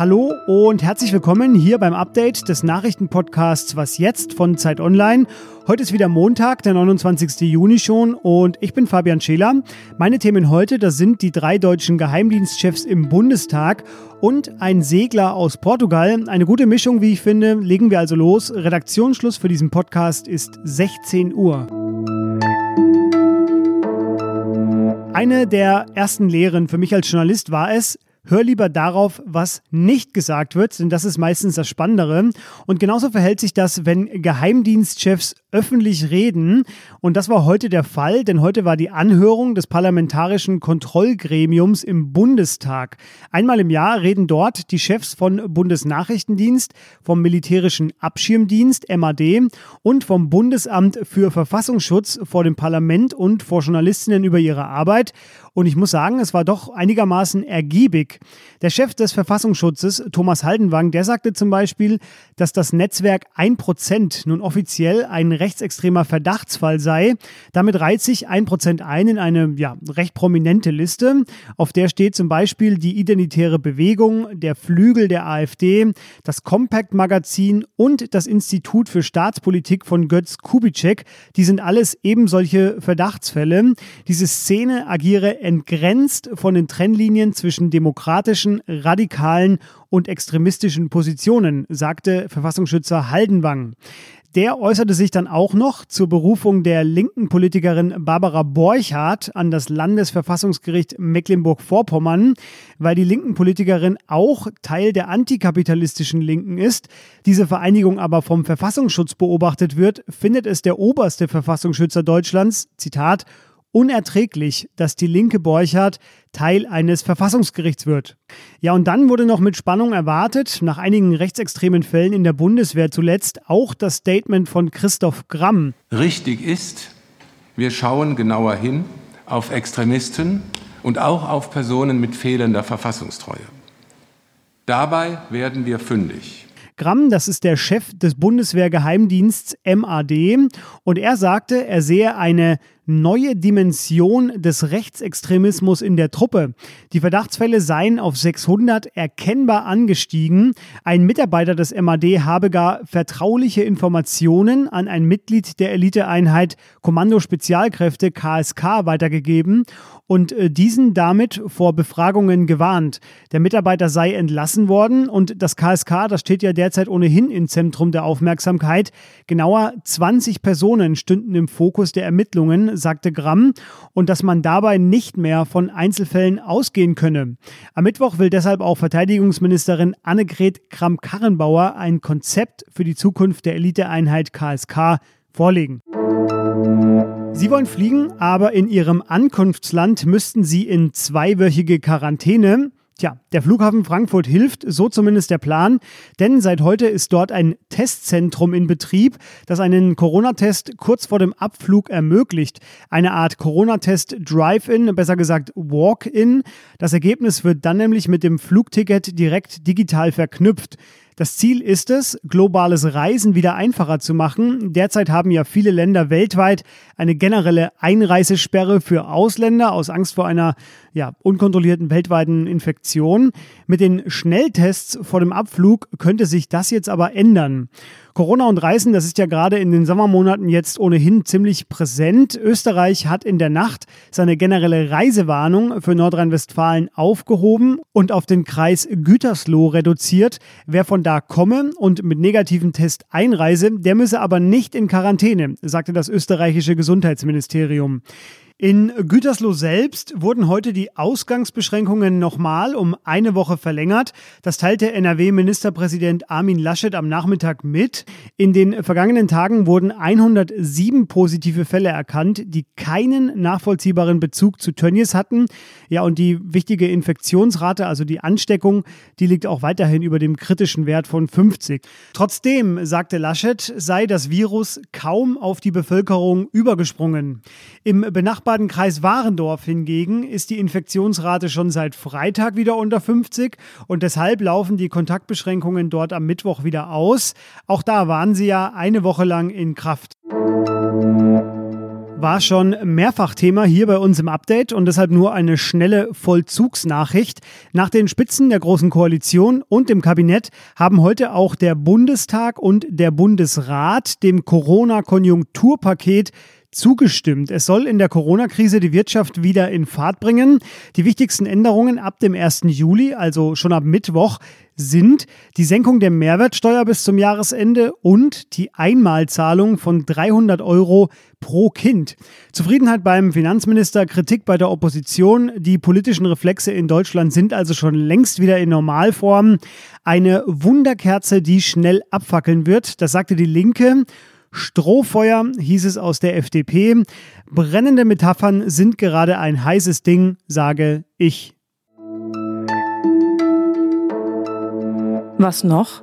Hallo und herzlich willkommen hier beim Update des Nachrichtenpodcasts Was jetzt von Zeit Online. Heute ist wieder Montag, der 29. Juni schon und ich bin Fabian Scheler. Meine Themen heute, das sind die drei deutschen Geheimdienstchefs im Bundestag und ein Segler aus Portugal. Eine gute Mischung, wie ich finde. Legen wir also los. Redaktionsschluss für diesen Podcast ist 16 Uhr. Eine der ersten Lehren für mich als Journalist war es, Hör lieber darauf, was nicht gesagt wird, denn das ist meistens das Spannendere. Und genauso verhält sich das, wenn Geheimdienstchefs öffentlich reden. Und das war heute der Fall, denn heute war die Anhörung des Parlamentarischen Kontrollgremiums im Bundestag. Einmal im Jahr reden dort die Chefs von Bundesnachrichtendienst, vom Militärischen Abschirmdienst MAD und vom Bundesamt für Verfassungsschutz vor dem Parlament und vor Journalistinnen über ihre Arbeit. Und ich muss sagen, es war doch einigermaßen ergiebig. Der Chef des Verfassungsschutzes, Thomas Haldenwang, der sagte zum Beispiel, dass das Netzwerk 1% nun offiziell ein rechtsextremer Verdachtsfall sei. Damit reiht sich 1% ein in eine ja, recht prominente Liste. Auf der steht zum Beispiel die Identitäre Bewegung, der Flügel der AfD, das Compact-Magazin und das Institut für Staatspolitik von Götz Kubitschek. Die sind alles eben solche Verdachtsfälle. Diese Szene agiere entgrenzt von den Trennlinien zwischen demokratischen, radikalen und extremistischen Positionen, sagte Verfassungsschützer Haldenwang. Der äußerte sich dann auch noch zur Berufung der linken Politikerin Barbara Borchardt an das Landesverfassungsgericht Mecklenburg-Vorpommern, weil die linken Politikerin auch Teil der antikapitalistischen Linken ist. Diese Vereinigung aber vom Verfassungsschutz beobachtet wird, findet es der oberste Verfassungsschützer Deutschlands, Zitat, unerträglich, dass die linke Borchardt Teil eines Verfassungsgerichts wird. Ja, und dann wurde noch mit Spannung erwartet, nach einigen rechtsextremen Fällen in der Bundeswehr zuletzt, auch das Statement von Christoph Gramm. Richtig ist, wir schauen genauer hin auf Extremisten und auch auf Personen mit fehlender Verfassungstreue. Dabei werden wir fündig. Gramm, das ist der Chef des Bundeswehrgeheimdiensts MAD, und er sagte, er sehe eine neue Dimension des Rechtsextremismus in der Truppe. Die Verdachtsfälle seien auf 600 erkennbar angestiegen. Ein Mitarbeiter des MAD habe gar vertrauliche Informationen an ein Mitglied der Eliteeinheit Kommando Spezialkräfte KSK weitergegeben und äh, diesen damit vor Befragungen gewarnt. Der Mitarbeiter sei entlassen worden und das KSK, das steht ja derzeit ohnehin im Zentrum der Aufmerksamkeit. Genauer 20 Personen stünden im Fokus der Ermittlungen, sagte Gramm, und dass man dabei nicht mehr von Einzelfällen ausgehen könne. Am Mittwoch will deshalb auch Verteidigungsministerin Annegret Kramp-Karrenbauer ein Konzept für die Zukunft der Eliteeinheit KSK vorlegen. Sie wollen fliegen, aber in Ihrem Ankunftsland müssten Sie in zweiwöchige Quarantäne. Tja, der Flughafen Frankfurt hilft, so zumindest der Plan, denn seit heute ist dort ein Testzentrum in Betrieb, das einen Corona-Test kurz vor dem Abflug ermöglicht. Eine Art Corona-Test Drive-In, besser gesagt Walk-In. Das Ergebnis wird dann nämlich mit dem Flugticket direkt digital verknüpft. Das Ziel ist es, globales Reisen wieder einfacher zu machen. Derzeit haben ja viele Länder weltweit eine generelle Einreisesperre für Ausländer aus Angst vor einer ja, unkontrollierten weltweiten Infektion. Mit den Schnelltests vor dem Abflug könnte sich das jetzt aber ändern. Corona und Reisen, das ist ja gerade in den Sommermonaten jetzt ohnehin ziemlich präsent. Österreich hat in der Nacht seine generelle Reisewarnung für Nordrhein-Westfalen aufgehoben und auf den Kreis Gütersloh reduziert. Wer von da komme und mit negativen Test einreise, der müsse aber nicht in Quarantäne, sagte das österreichische Gesundheitsministerium. In Gütersloh selbst wurden heute die Ausgangsbeschränkungen nochmal um eine Woche verlängert. Das teilte NRW-Ministerpräsident Armin Laschet am Nachmittag mit. In den vergangenen Tagen wurden 107 positive Fälle erkannt, die keinen nachvollziehbaren Bezug zu Tönnies hatten. Ja, und die wichtige Infektionsrate, also die Ansteckung, die liegt auch weiterhin über dem kritischen Wert von 50. Trotzdem, sagte Laschet, sei das Virus kaum auf die Bevölkerung übergesprungen. Im benachbarten benachbarten Kreis Warendorf hingegen ist die Infektionsrate schon seit Freitag wieder unter 50 und deshalb laufen die Kontaktbeschränkungen dort am Mittwoch wieder aus. Auch da waren sie ja eine Woche lang in Kraft. war schon mehrfach Thema hier bei uns im Update und deshalb nur eine schnelle Vollzugsnachricht. Nach den Spitzen der Großen Koalition und dem Kabinett haben heute auch der Bundestag und der Bundesrat dem Corona-Konjunkturpaket zugestimmt. Es soll in der Corona-Krise die Wirtschaft wieder in Fahrt bringen. Die wichtigsten Änderungen ab dem 1. Juli, also schon ab Mittwoch, sind die Senkung der Mehrwertsteuer bis zum Jahresende und die Einmalzahlung von 300 Euro pro Kind. Zufriedenheit beim Finanzminister, Kritik bei der Opposition. Die politischen Reflexe in Deutschland sind also schon längst wieder in Normalform. Eine Wunderkerze, die schnell abfackeln wird, das sagte die Linke. Strohfeuer hieß es aus der FDP. Brennende Metaphern sind gerade ein heißes Ding, sage ich. Was noch?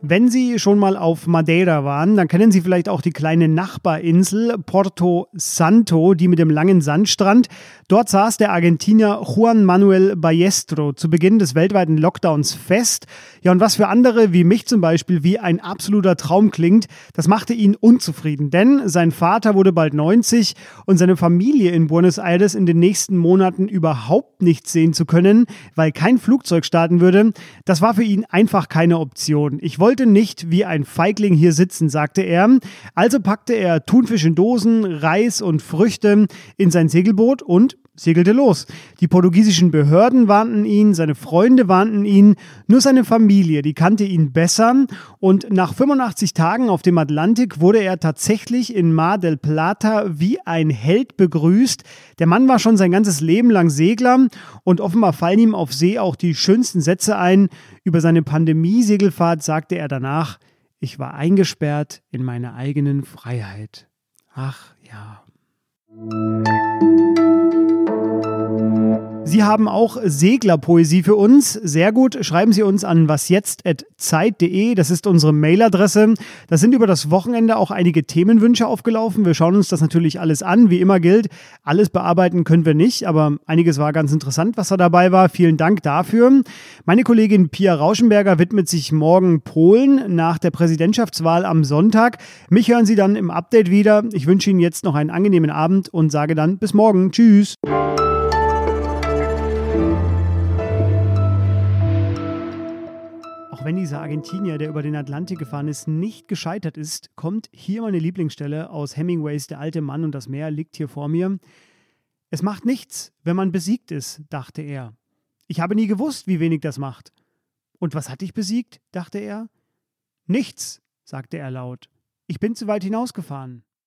Wenn Sie schon mal auf Madeira waren, dann kennen Sie vielleicht auch die kleine Nachbarinsel Porto Santo, die mit dem langen Sandstrand. Dort saß der Argentinier Juan Manuel Ballestro zu Beginn des weltweiten Lockdowns fest. Ja, und was für andere, wie mich zum Beispiel, wie ein absoluter Traum klingt, das machte ihn unzufrieden. Denn sein Vater wurde bald 90 und seine Familie in Buenos Aires in den nächsten Monaten überhaupt nicht sehen zu können, weil kein Flugzeug starten würde, das war für ihn einfach keine Option. Ich wollte wollte nicht wie ein Feigling hier sitzen, sagte er. Also packte er Thunfisch in Dosen, Reis und Früchte in sein Segelboot und segelte los. Die portugiesischen Behörden warnten ihn, seine Freunde warnten ihn, nur seine Familie, die kannte ihn besser. Und nach 85 Tagen auf dem Atlantik wurde er tatsächlich in Mar del Plata wie ein Held begrüßt. Der Mann war schon sein ganzes Leben lang Segler und offenbar fallen ihm auf See auch die schönsten Sätze ein. Über seine Pandemie-Segelfahrt sagte er danach, ich war eingesperrt in meiner eigenen Freiheit. Ach ja. Sie haben auch Seglerpoesie für uns. Sehr gut. Schreiben Sie uns an wasjetzt.zeit.de. Das ist unsere Mailadresse. Da sind über das Wochenende auch einige Themenwünsche aufgelaufen. Wir schauen uns das natürlich alles an. Wie immer gilt, alles bearbeiten können wir nicht, aber einiges war ganz interessant, was da dabei war. Vielen Dank dafür. Meine Kollegin Pia Rauschenberger widmet sich morgen Polen nach der Präsidentschaftswahl am Sonntag. Mich hören Sie dann im Update wieder. Ich wünsche Ihnen jetzt noch einen angenehmen Abend und sage dann bis morgen. Tschüss. Auch wenn dieser Argentinier, der über den Atlantik gefahren ist, nicht gescheitert ist, kommt hier meine Lieblingsstelle aus Hemingways Der alte Mann und das Meer liegt hier vor mir. Es macht nichts, wenn man besiegt ist, dachte er. Ich habe nie gewusst, wie wenig das macht. Und was hat dich besiegt? dachte er. Nichts, sagte er laut. Ich bin zu weit hinausgefahren.